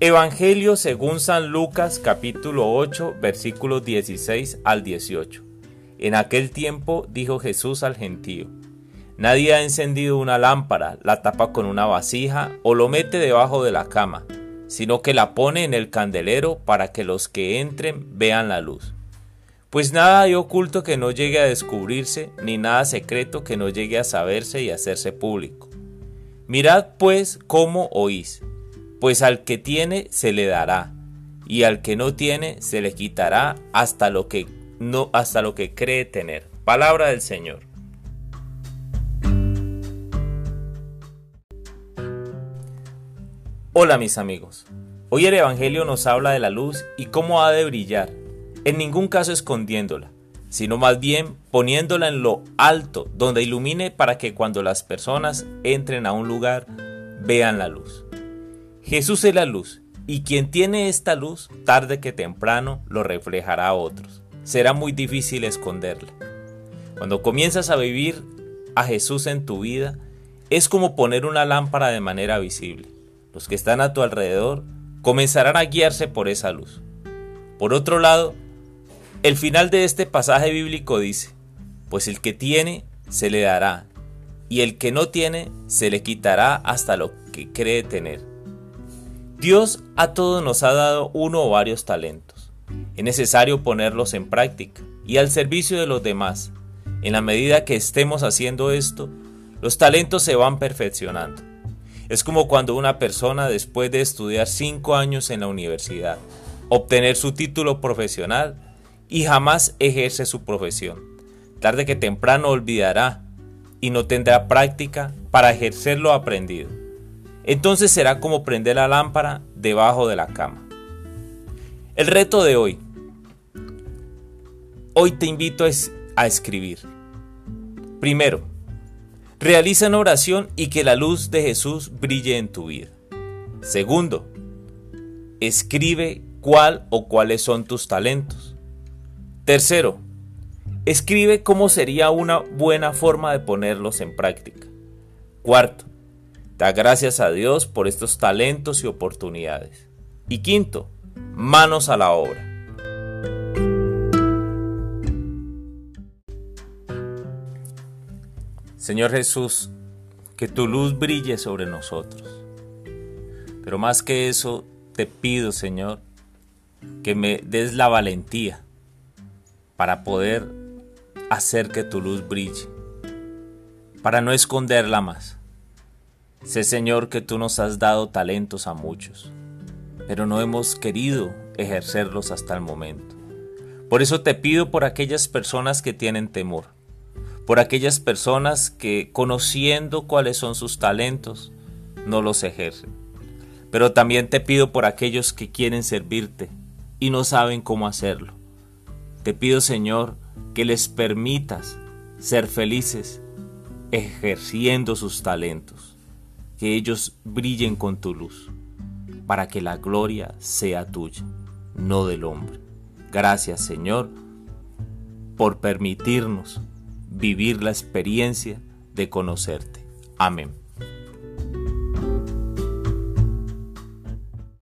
Evangelio según San Lucas capítulo 8 versículos 16 al 18. En aquel tiempo dijo Jesús al gentío, Nadie ha encendido una lámpara, la tapa con una vasija o lo mete debajo de la cama, sino que la pone en el candelero para que los que entren vean la luz. Pues nada hay oculto que no llegue a descubrirse, ni nada secreto que no llegue a saberse y hacerse público. Mirad pues cómo oís pues al que tiene se le dará, y al que no tiene se le quitará hasta lo que no hasta lo que cree tener. Palabra del Señor. Hola mis amigos. Hoy el Evangelio nos habla de la luz y cómo ha de brillar, en ningún caso escondiéndola, sino más bien poniéndola en lo alto, donde ilumine para que cuando las personas entren a un lugar vean la luz. Jesús es la luz, y quien tiene esta luz, tarde que temprano, lo reflejará a otros. Será muy difícil esconderla. Cuando comienzas a vivir a Jesús en tu vida, es como poner una lámpara de manera visible. Los que están a tu alrededor comenzarán a guiarse por esa luz. Por otro lado, el final de este pasaje bíblico dice, pues el que tiene, se le dará, y el que no tiene, se le quitará hasta lo que cree tener. Dios a todos nos ha dado uno o varios talentos. Es necesario ponerlos en práctica y al servicio de los demás. En la medida que estemos haciendo esto, los talentos se van perfeccionando. Es como cuando una persona después de estudiar cinco años en la universidad, obtener su título profesional y jamás ejerce su profesión. Tarde que temprano olvidará y no tendrá práctica para ejercer lo aprendido. Entonces será como prender la lámpara debajo de la cama. El reto de hoy. Hoy te invito a escribir. Primero, realiza una oración y que la luz de Jesús brille en tu vida. Segundo, escribe cuál o cuáles son tus talentos. Tercero, escribe cómo sería una buena forma de ponerlos en práctica. Cuarto, Da gracias a Dios por estos talentos y oportunidades. Y quinto, manos a la obra. Señor Jesús, que tu luz brille sobre nosotros. Pero más que eso, te pido, Señor, que me des la valentía para poder hacer que tu luz brille, para no esconderla más Sé Señor que tú nos has dado talentos a muchos, pero no hemos querido ejercerlos hasta el momento. Por eso te pido por aquellas personas que tienen temor, por aquellas personas que conociendo cuáles son sus talentos, no los ejercen. Pero también te pido por aquellos que quieren servirte y no saben cómo hacerlo. Te pido Señor que les permitas ser felices ejerciendo sus talentos que ellos brillen con tu luz, para que la gloria sea tuya, no del hombre. Gracias Señor por permitirnos vivir la experiencia de conocerte. Amén.